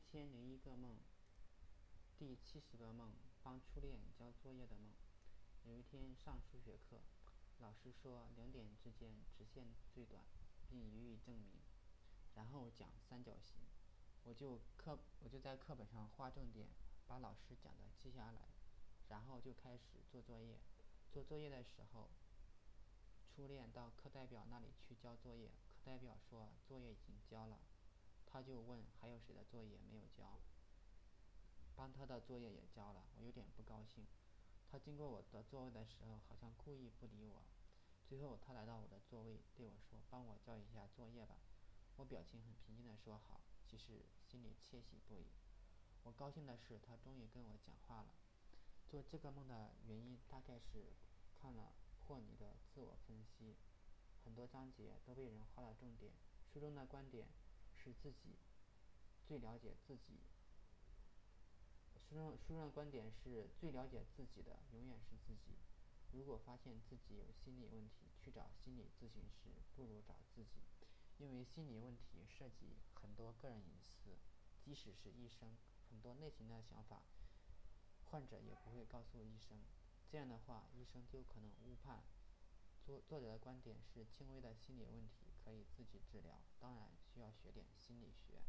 一千零一个梦，第七十个梦，帮初恋交作业的梦。有一天上数学课，老师说两点之间直线最短，并予以证明，然后讲三角形。我就课我就在课本上画重点，把老师讲的记下来，然后就开始做作业。做作业的时候，初恋到课代表那里去交作业，课代表说作业已经交了。他就问还有谁的作业没有交，帮他的作业也交了，我有点不高兴。他经过我的座位的时候，好像故意不理我。最后他来到我的座位，对我说：“帮我交一下作业吧。”我表情很平静地说：“好。”其实心里窃喜不已。我高兴的是，他终于跟我讲话了。做这个梦的原因大概是看了霍尼的自我分析，很多章节都被人画了重点。书中的观点是自己最了解自己。书中书上的观点是最了解自己的永远是自己。如果发现自己有心理问题，去找心理咨询师不如找自己，因为心理问题涉及很多个人隐私，即使是医生，很多内心的想法，患者也不会告诉医生。这样的话，医生就可能误判。作作者的观点是轻微的心理问题可以自己治疗，当然需要学点心理学。